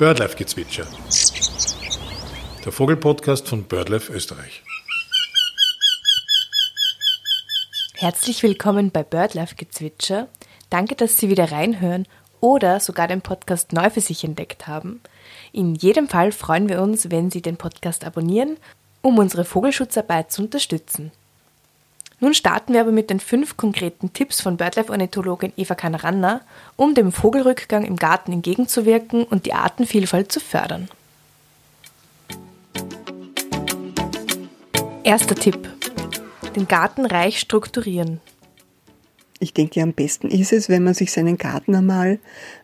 Birdlife-Gezwitscher. Der Vogelpodcast von BirdLife Österreich. Herzlich willkommen bei BirdLife-Gezwitscher. Danke, dass Sie wieder reinhören oder sogar den Podcast neu für sich entdeckt haben. In jedem Fall freuen wir uns, wenn Sie den Podcast abonnieren, um unsere Vogelschutzarbeit zu unterstützen. Nun starten wir aber mit den fünf konkreten Tipps von BirdLife-Ornithologin Eva Kanaranna, um dem Vogelrückgang im Garten entgegenzuwirken und die Artenvielfalt zu fördern. Erster Tipp. Den Garten reich strukturieren. Ich denke, am besten ist es, wenn man sich seinen Garten einmal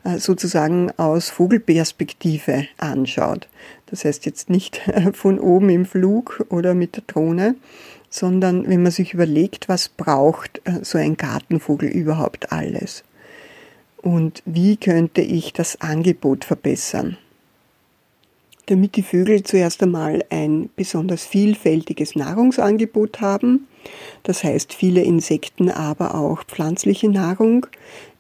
äh, sozusagen aus Vogelperspektive anschaut. Das heißt jetzt nicht von oben im Flug oder mit der Drohne, sondern wenn man sich überlegt, was braucht äh, so ein Gartenvogel überhaupt alles und wie könnte ich das Angebot verbessern. Damit die Vögel zuerst einmal ein besonders vielfältiges Nahrungsangebot haben, das heißt viele Insekten, aber auch pflanzliche Nahrung,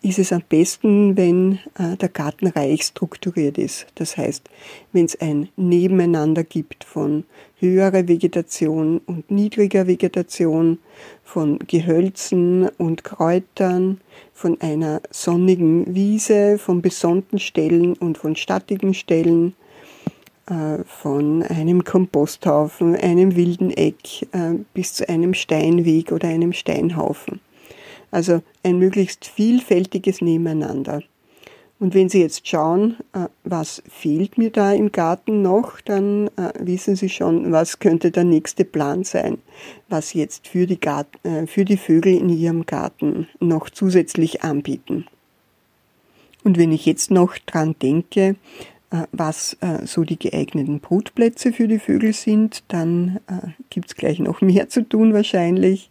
ist es am besten, wenn äh, der Garten reich strukturiert ist. Das heißt, wenn es ein Nebeneinander gibt von höherer Vegetation und niedriger Vegetation, von Gehölzen und Kräutern, von einer sonnigen Wiese, von besonnten Stellen und von stattigen Stellen, äh, von einem Komposthaufen, einem wilden Eck äh, bis zu einem Steinweg oder einem Steinhaufen. Also ein möglichst vielfältiges Nebeneinander. Und wenn Sie jetzt schauen, äh, was fehlt mir da im Garten noch, dann wissen Sie schon, was könnte der nächste Plan sein, was jetzt für die, Garten, für die Vögel in Ihrem Garten noch zusätzlich anbieten. Und wenn ich jetzt noch dran denke, äh, was äh, so die geeigneten Brutplätze für die Vögel sind, dann äh, gibt es gleich noch mehr zu tun wahrscheinlich.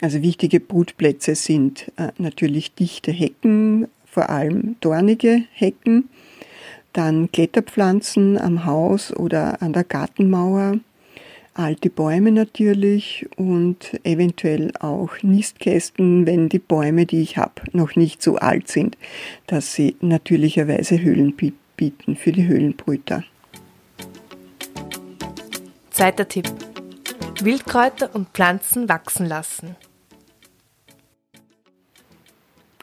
Also wichtige Brutplätze sind natürlich dichte Hecken, vor allem dornige Hecken, dann Kletterpflanzen am Haus oder an der Gartenmauer, alte Bäume natürlich und eventuell auch Nistkästen, wenn die Bäume, die ich habe, noch nicht so alt sind, dass sie natürlicherweise Höhlen bieten bieten für die Höhlenbrüter. Zweiter Tipp. Wildkräuter und Pflanzen wachsen lassen.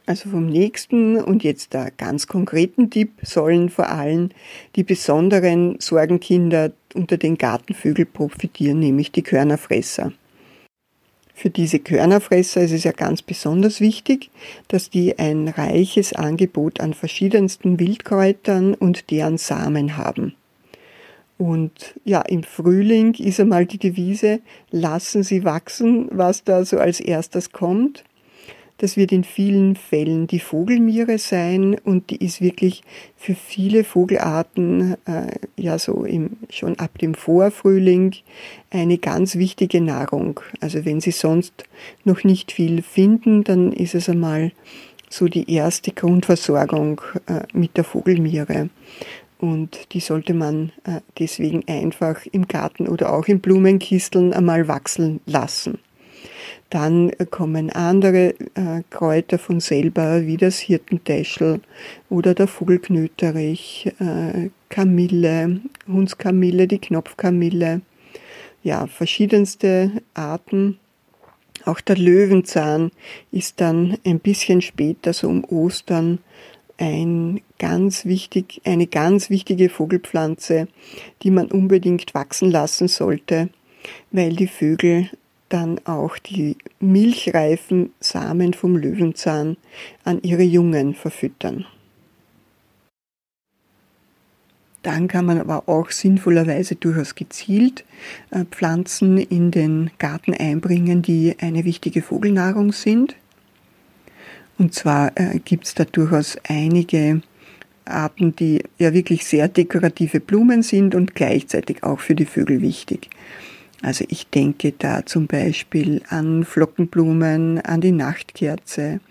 Also vom nächsten und jetzt der ganz konkreten Tipp sollen vor allem die besonderen Sorgenkinder unter den Gartenvögeln profitieren, nämlich die Körnerfresser. Für diese Körnerfresser ist es ja ganz besonders wichtig, dass die ein reiches Angebot an verschiedensten Wildkräutern und deren Samen haben. Und ja, im Frühling ist einmal die Devise, lassen Sie wachsen, was da so als erstes kommt. Das wird in vielen Fällen die Vogelmiere sein und die ist wirklich für viele Vogelarten äh, ja so im, schon ab dem Vorfrühling eine ganz wichtige Nahrung. Also wenn sie sonst noch nicht viel finden, dann ist es einmal so die erste Grundversorgung äh, mit der Vogelmiere. Und die sollte man äh, deswegen einfach im Garten oder auch in Blumenkisteln einmal wachsen lassen. Dann kommen andere äh, Kräuter von selber, wie das Hirtentäschel oder der Vogelknöterich, äh, Kamille, Hundskamille, die Knopfkamille. Ja, verschiedenste Arten. Auch der Löwenzahn ist dann ein bisschen später, so um Ostern, ein ganz wichtig, eine ganz wichtige Vogelpflanze, die man unbedingt wachsen lassen sollte, weil die Vögel dann auch die milchreifen Samen vom Löwenzahn an ihre Jungen verfüttern. Dann kann man aber auch sinnvollerweise durchaus gezielt äh, Pflanzen in den Garten einbringen, die eine wichtige Vogelnahrung sind. Und zwar äh, gibt es da durchaus einige Arten, die ja wirklich sehr dekorative Blumen sind und gleichzeitig auch für die Vögel wichtig. Also ich denke da zum Beispiel an Flockenblumen, an die Nachtkerze,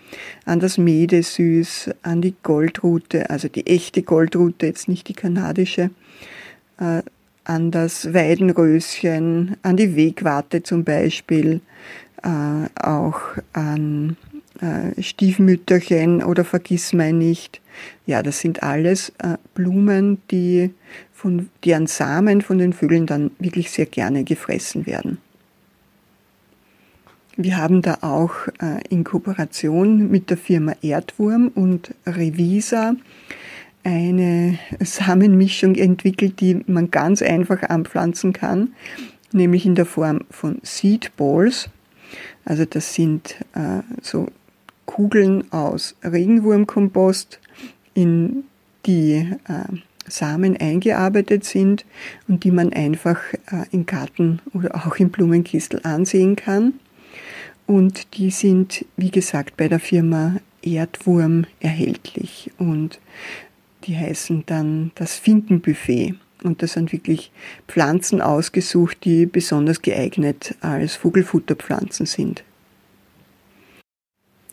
an das Medesüß, an die Goldrute, also die echte Goldrute, jetzt nicht die kanadische, äh, an das Weidenröschen, an die Wegwarte zum Beispiel, äh, auch an äh, Stiefmütterchen oder Vergissmeinnicht. Ja, das sind alles äh, Blumen, die von deren Samen von den Vögeln dann wirklich sehr gerne gefressen werden. Wir haben da auch äh, in Kooperation mit der Firma Erdwurm und Revisa eine Samenmischung entwickelt, die man ganz einfach anpflanzen kann, nämlich in der Form von Seed Balls. Also das sind äh, so Kugeln aus Regenwurmkompost, in die äh, Samen eingearbeitet sind und die man einfach äh, im Garten oder auch im Blumenkistel ansehen kann. Und die sind, wie gesagt, bei der Firma Erdwurm erhältlich. Und die heißen dann das Finkenbuffet. Und das sind wirklich Pflanzen ausgesucht, die besonders geeignet als Vogelfutterpflanzen sind.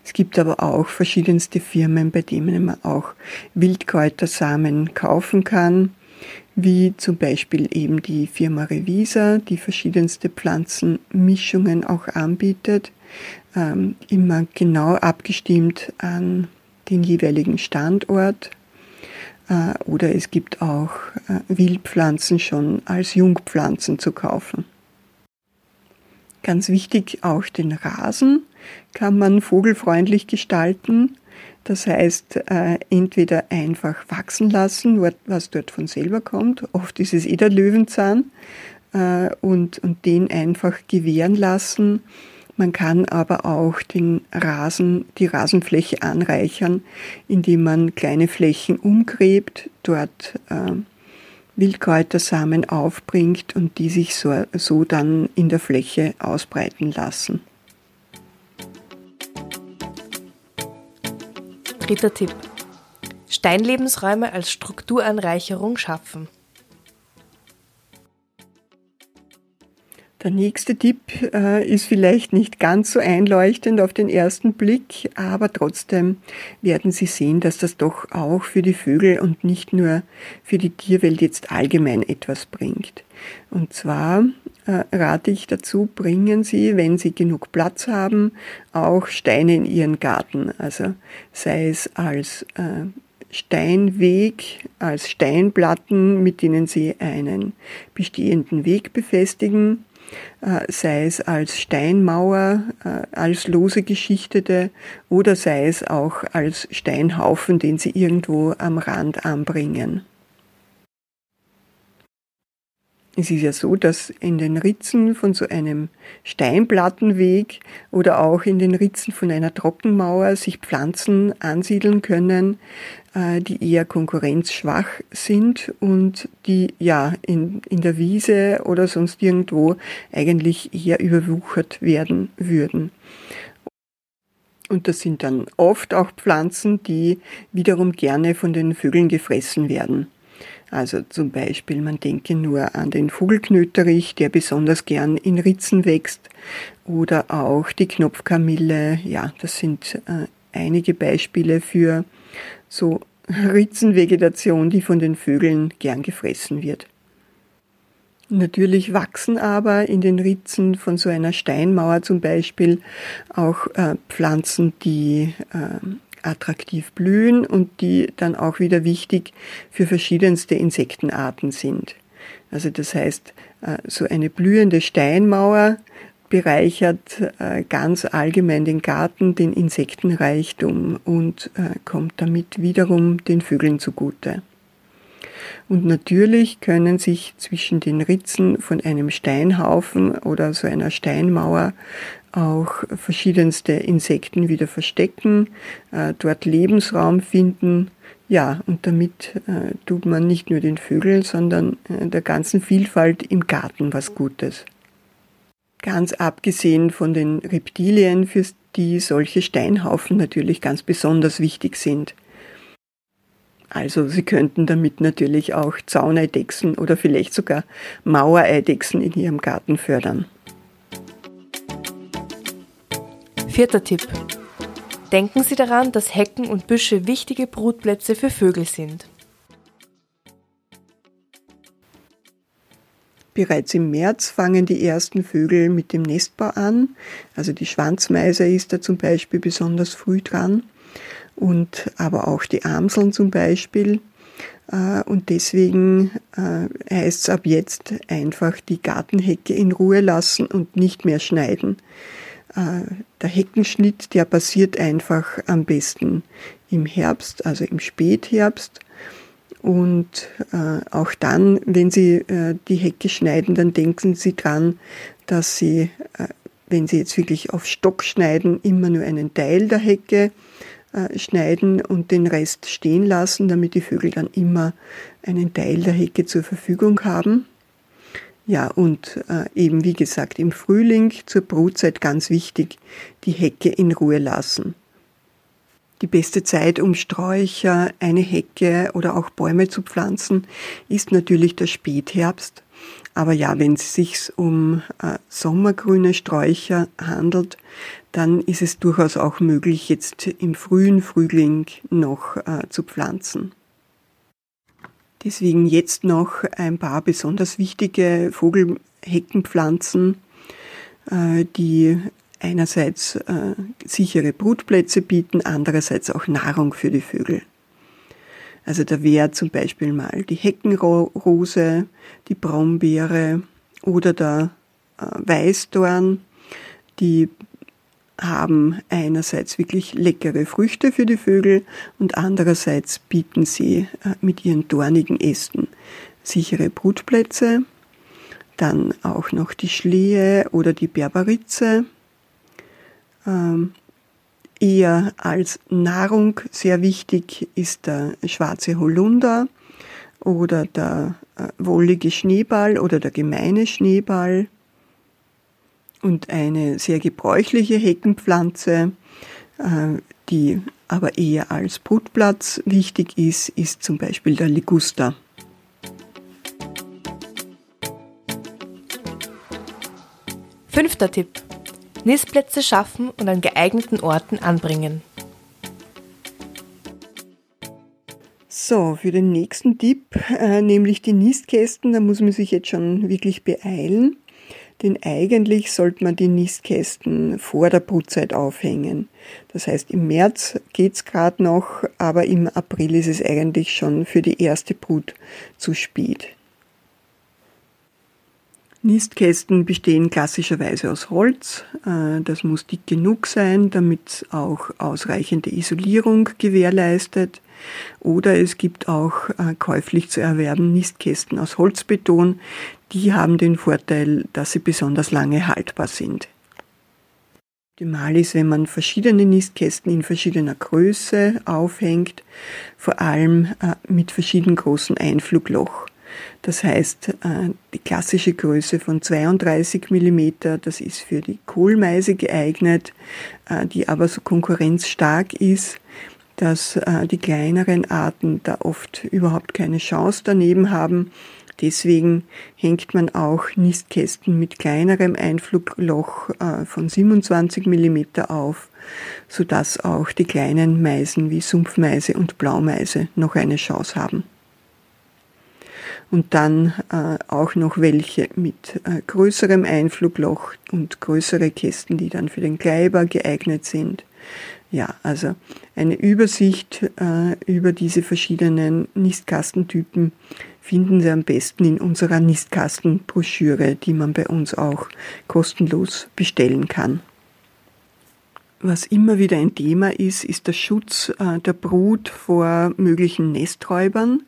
Es gibt aber auch verschiedenste Firmen, bei denen man auch Wildkräutersamen kaufen kann, wie zum Beispiel eben die Firma Revisa, die verschiedenste Pflanzenmischungen auch anbietet, ähm, immer genau abgestimmt an den jeweiligen Standort äh, oder es gibt auch äh, Wildpflanzen schon als Jungpflanzen zu kaufen. Ganz wichtig auch den Rasen kann man vogelfreundlich gestalten. Das heißt, äh, entweder einfach wachsen lassen, was dort von selber kommt. Oft ist es eh der Löwenzahn. und, und den einfach gewähren lassen man kann aber auch den Rasen, die Rasenfläche anreichern, indem man kleine Flächen umgräbt, dort äh, Wildkräutersamen aufbringt und die sich so, so dann in der Fläche ausbreiten lassen. Dritter Tipp. Steinlebensräume als Strukturanreicherung schaffen. Der nächste Tipp äh, ist vielleicht nicht ganz so einleuchtend auf den ersten Blick, aber trotzdem werden Sie sehen, dass das doch auch für die Vögel und nicht nur für die Tierwelt jetzt allgemein etwas bringt. Und zwar rate ich dazu, bringen Sie, wenn Sie genug Platz haben, auch Steine in Ihren Garten. Also sei es als äh, Steinweg, als Steinplatten, mit denen Sie einen bestehenden Weg befestigen äh, sei es als Steinmauer, äh, als lose geschichtete oder sei es auch als Steinhaufen, den sie irgendwo am Rand anbringen. Es ist ja so, dass in den Ritzen von so einem Steinplattenweg oder auch in den Ritzen von einer Trockenmauer sich Pflanzen ansiedeln können, äh, die eher konkurrenzschwach sind und die ja in, in der Wiese oder sonst irgendwo eigentlich eher überwuchert werden würden. Und das sind dann oft auch Pflanzen, die wiederum gerne von den Vögeln gefressen werden. Also zum Beispiel, man denke nur an den Vogelknöterich, der besonders gern in Ritzen wächst, oder auch die Knopfkamille. Ja, das sind äh, einige Beispiele für so Ritzenvegetation, die von den Vögeln gern gefressen wird. Natürlich wachsen aber in den Ritzen von so einer Steinmauer zum Beispiel auch äh, Pflanzen, die äh, attraktiv blühen und die dann auch wieder wichtig für verschiedenste Insektenarten sind. Also das heißt, äh, so eine blühende Steinmauer bereichert äh, ganz allgemein den Garten, den Insektenreichtum und äh, kommt damit wiederum den Vögeln zugute. Und natürlich können sich zwischen den Ritzen von einem Steinhaufen oder so einer Steinmauer auch verschiedenste Insekten wieder verstecken, äh, dort Lebensraum finden. Ja, und damit äh, tut man nicht nur den Vögeln, sondern äh, der ganzen Vielfalt im Garten was Gutes. Ganz abgesehen von den Reptilien, für die solche Steinhaufen natürlich ganz besonders wichtig sind. Also Sie könnten damit natürlich auch Zauneidechsen oder vielleicht sogar Mauereidechsen in Ihrem Garten fördern. Vierter Tipp. Denken Sie daran, dass Hecken und Büsche wichtige Brutplätze für Vögel sind. bereits im März fangen die ersten Vögel mit dem Nestbau an. Also die Schwanzmeise ist da zum Beispiel besonders früh dran und aber auch die Amseln zum Beispiel. Äh, und deswegen äh, heißt es ab jetzt einfach die Gartenhecke in Ruhe lassen und nicht mehr schneiden. Äh, der Heckenschnitt, der passiert einfach am besten im Herbst, also im Spätherbst. Und auch dann, wenn Sie die Hecke schneiden, dann denken Sie dran, dass Sie, wenn Sie jetzt wirklich auf Stock schneiden, immer nur einen Teil der Hecke äh, schneiden und den Rest stehen lassen, damit die Vögel dann immer einen Teil der Hecke zur Verfügung haben. Ja, und äh, eben wie gesagt, im Frühling zur Brutzeit ganz wichtig, die Hecke in Ruhe lassen. Die beste Zeit, um Sträucher, eine Hecke oder auch Bäume zu pflanzen, ist natürlich der Spätherbst. Aber ja, wenn es sich um äh, sommergrüne Sträucher handelt, dann ist es durchaus auch möglich, jetzt im frühen Frühling noch äh, zu pflanzen. Deswegen jetzt noch ein paar besonders wichtige Vogelheckenpflanzen, äh, die einerseits äh, sichere Brutplätze bieten, andererseits auch Nahrung für die Vögel. Also da wäre zum Beispiel mal die Heckenrose, die Brombeere oder der äh, Weißdorn, die haben einerseits wirklich leckere Früchte für die Vögel und andererseits bieten sie äh, mit ihren dornigen Ästen sichere Brutplätze. Dann auch noch die Schlehe oder die Berberitze. Ähm, eher als Nahrung sehr wichtig ist der schwarze Holunder oder der äh, wollige Schneeball oder der gemeine Schneeball. Und eine sehr gebräuchliche Heckenpflanze, äh, die aber eher als Brutplatz wichtig ist, ist zum Beispiel der Liguster. Fünfter Tipp. Nistplätze schaffen und an geeigneten Orten anbringen. So, für den nächsten Tipp, äh, nämlich die Nistkästen, da muss man sich jetzt schon wirklich beeilen. Denn eigentlich sollte man die Nistkästen vor der Brutzeit aufhängen. Das heißt, im März geht's gerade noch, aber im April ist es eigentlich schon für die erste Brut zu spät. Nistkästen bestehen klassischerweise aus Holz. Äh, das muss dick genug sein, damit auch ausreichende Isolierung gewährleistet. Oder es gibt auch äh, käuflich zu erwerben Nistkästen aus Holzbeton. Die haben den Vorteil, dass sie besonders lange haltbar sind. Optimal ist, wenn man verschiedene Nistkästen in verschiedener Größe aufhängt, vor allem äh, mit verschieden großen Einflugloch. Das heißt, äh, die klassische Größe von 32 mm, das ist für die Kohlmeise geeignet, äh, die aber so konkurrenzstark ist, dass die kleineren Arten da oft überhaupt keine Chance daneben haben. Deswegen hängt man auch Nistkästen mit kleinerem Einflugloch von 27 mm auf, sodass auch die kleinen Meisen wie Sumpfmeise und Blaumeise noch eine Chance haben und dann äh, auch noch welche mit äh, größerem Einflugloch und größere Kästen, die dann für den Kleiber geeignet sind. Ja, also eine Übersicht äh, über diese verschiedenen Nistkastentypen finden Sie am besten in unserer Nistkastenbroschüre, die man bei uns auch kostenlos bestellen kann. Was immer wieder ein Thema ist, ist der Schutz äh, der Brut vor möglichen Nesträubern.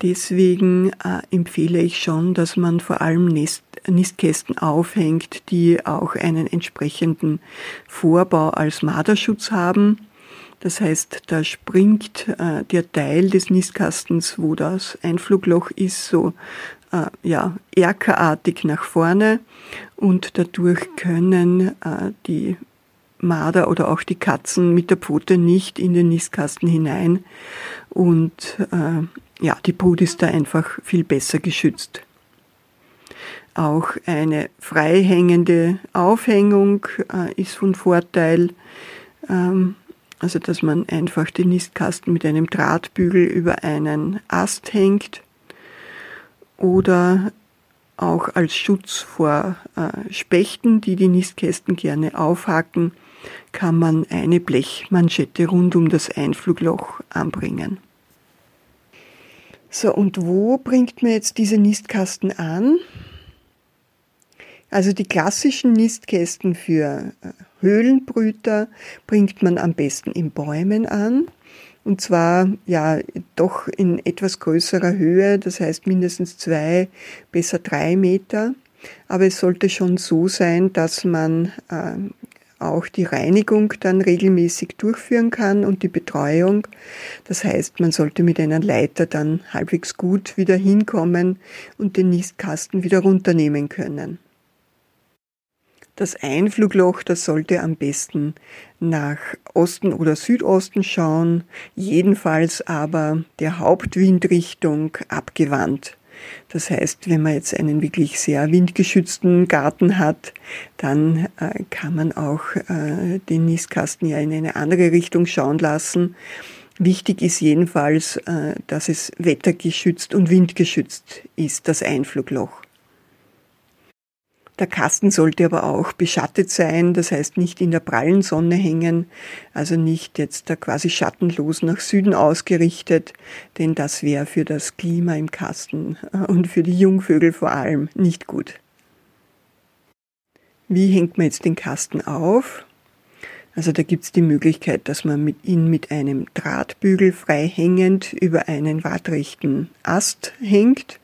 Deswegen äh, empfehle ich schon, dass man vor allem Nest, Nistkästen aufhängt, die auch einen entsprechenden Vorbau als Marderschutz haben. Das heißt, da springt äh, der Teil des Nistkastens, wo das Einflugloch ist, so äh, ja, erkerartig nach vorne. Und dadurch können äh, die Marder oder auch die Katzen mit der Pfote nicht in den Nistkasten hinein. Und äh, ja, die Brut ist da einfach viel besser geschützt. Auch eine freihängende Aufhängung äh, ist von Vorteil, ähm, also dass man einfach den Nistkasten mit einem Drahtbügel über einen Ast hängt oder auch als Schutz vor äh, Spechten, die die Nistkästen gerne aufhacken, kann man eine Blechmanschette rund um das Einflugloch anbringen. So, und wo bringt man jetzt diese Nistkasten an? Also die klassischen Nistkästen für äh, Höhlenbrüter bringt man am besten in Bäumen an. Und zwar ja doch in etwas größerer Höhe, das heißt mindestens zwei, besser drei Meter. Aber es sollte schon so sein, dass man äh, auch die Reinigung dann regelmäßig durchführen kann und die Betreuung. Das heißt, man sollte mit einer Leiter dann halbwegs gut wieder hinkommen und den Nistkasten wieder runternehmen können. Das Einflugloch, das sollte am besten nach Osten oder Südosten schauen, jedenfalls aber der Hauptwindrichtung abgewandt. Das heißt, wenn man jetzt einen wirklich sehr windgeschützten Garten hat, dann äh, kann man auch äh, den Nistkasten ja in eine andere Richtung schauen lassen. Wichtig ist jedenfalls, äh, dass es wettergeschützt und windgeschützt ist, das Einflugloch. Der Kasten sollte aber auch beschattet sein, das heißt nicht in der prallen Sonne hängen, also nicht jetzt da quasi schattenlos nach Süden ausgerichtet, denn das wäre für das Klima im Kasten äh, und für die Jungvögel vor allem nicht gut. Wie hängt man jetzt den Kasten auf? Also da gibt's die Möglichkeit, dass man ihn mit einem Drahtbügel frei hängend über einen waagrechten Ast hängt.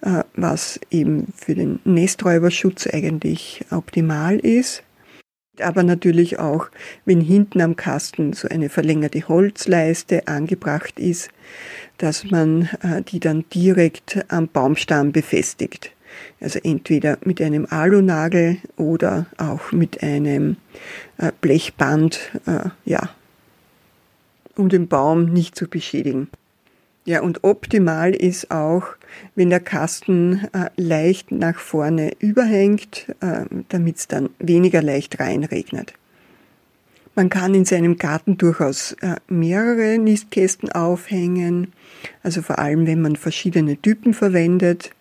Äh, was eben für den Nesträuberschutz eigentlich optimal ist. Aber natürlich auch, wenn hinten am Kasten so eine verlängerte Holzleiste angebracht ist, dass man äh, die dann direkt am Baumstamm befestigt. Also entweder mit einem Alunagel oder auch mit einem äh, Blechband, ja, um den Baum nicht zu beschädigen. Ja, und optimal ist auch, wenn der Kasten äh, leicht nach vorne überhängt, äh, damit es dann weniger leicht reinregnet. Man kann in seinem Garten durchaus äh, mehrere Nistkästen aufhängen, also vor allem wenn man verschiedene Typen verwendet.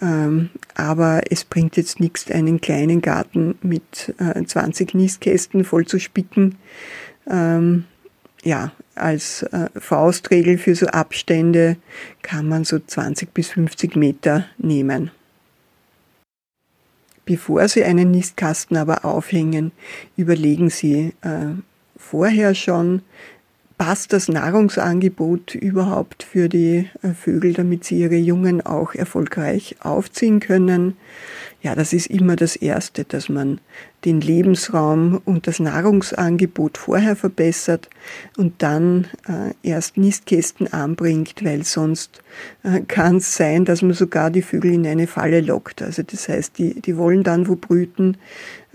Ähm, aber es bringt jetzt nichts, einen kleinen Garten mit 20 äh, Nistkästen voll zu spicken. Ähm, ja, als äh, Faustregel für so Abstände kann man so 20 bis 50 Meter nehmen. Bevor Sie einen Nistkasten aber aufhängen, überlegen Sie äh, vorher schon, passt das Nahrungsangebot überhaupt für die äh, Vögel, damit sie ihre Jungen auch erfolgreich aufziehen können. Ja, das ist immer das Erste, dass man den Lebensraum und das Nahrungsangebot vorher verbessert und dann äh, erst Nistkästen anbringt, weil sonst äh, kann es sein, dass man sogar die Vögel in eine Falle lockt. Also das heißt, die, die wollen dann wo brüten,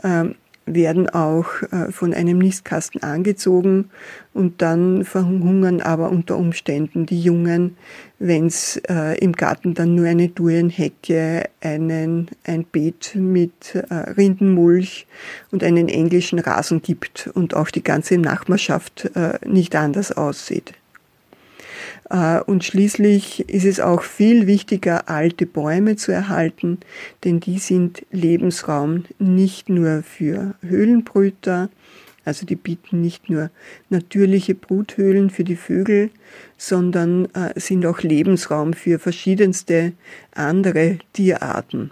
äh, werden auch äh, von einem Nistkasten angezogen und dann verhungern aber unter Umständen die Jungen, wenn es äh, im Garten dann nur eine Durenhecke, einen, ein Beet mit äh, Rindenmulch und einen englischen Rasen gibt und auch die ganze Nachbarschaft nicht anders aussieht. Äh, und schließlich ist es auch viel wichtiger, alte Bäume zu erhalten, denn die sind Lebensraum nicht nur für Höhlenbrüter, also die bieten nicht nur natürliche Bruthöhlen für die Vögel, sondern äh, sind auch Lebensraum für verschiedenste andere Tierarten.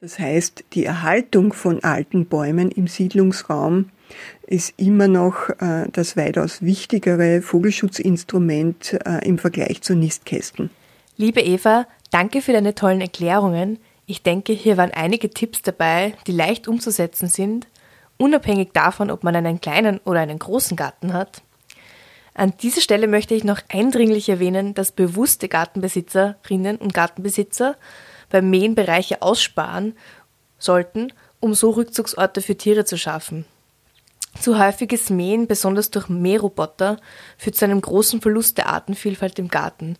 Das heißt, die Erhaltung von alten Bäumen im Siedlungsraum ist immer noch äh, das weitaus wichtigere Vogelschutzinstrument äh, im Vergleich zu Nistkästen. Liebe Eva, danke für deine tollen Erklärungen. Ich denke, hier waren einige Tipps dabei, die leicht umzusetzen sind, unabhängig davon, ob man einen kleinen oder einen großen Garten hat. An dieser Stelle möchte ich noch eindringlich erwähnen, dass bewusste Gartenbesitzerinnen und Gartenbesitzer beim Mähen Bereiche aussparen sollten, um so Rückzugsorte für Tiere zu schaffen. Zu häufiges Mähen, besonders durch Mähroboter, führt zu einem großen Verlust der Artenvielfalt im Garten.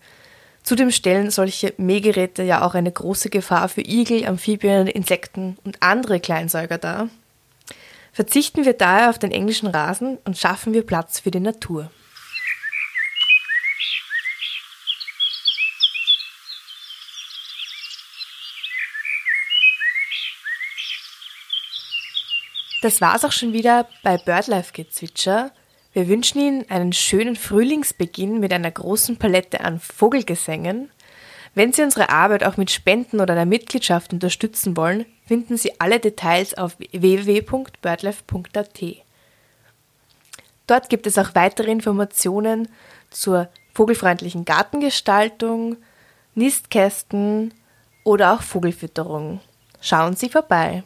Zudem stellen solche Mähgeräte ja auch eine große Gefahr für Igel, Amphibien, Insekten und andere Kleinsäuger dar. Verzichten wir daher auf den englischen Rasen und schaffen wir Platz für die Natur. Das war's auch schon wieder bei BirdLife Gezwitscher. Wir wünschen Ihnen einen schönen Frühlingsbeginn mit einer großen Palette an Vogelgesängen. Wenn Sie unsere Arbeit auch mit Spenden oder einer Mitgliedschaft unterstützen wollen, finden Sie alle Details auf www.birdlife.at. Dort gibt es auch weitere Informationen zur vogelfreundlichen Gartengestaltung, Nistkästen oder auch Vogelfütterung. Schauen Sie vorbei.